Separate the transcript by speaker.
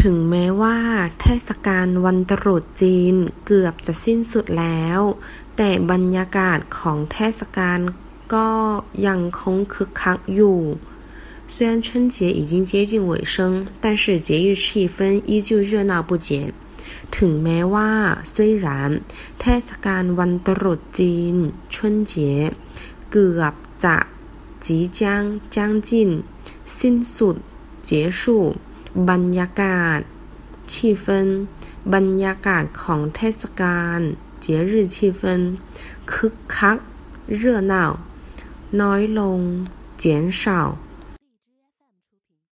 Speaker 1: ถึงแม้ว่าเทศกาลวันตรุษจีนเกือบจะสิ้นสุดแล้ว แต่บรรยากาศของเทศกาลก็ยังคงคึกคักอยู่虽然春节已经接近尾声，但是节日气氛依旧热闹不减。ถึงแม้ว่า虽然เทศกาลวันตรุษจีน春节เกือบจะ即将将近สิ้นสุด结束 บรรยากาศชีเฟินบรรยากาศของเทศกาลเจีย日ชีเฟินคึกคักเร่อเน่าน้อยลงเจียนเฉา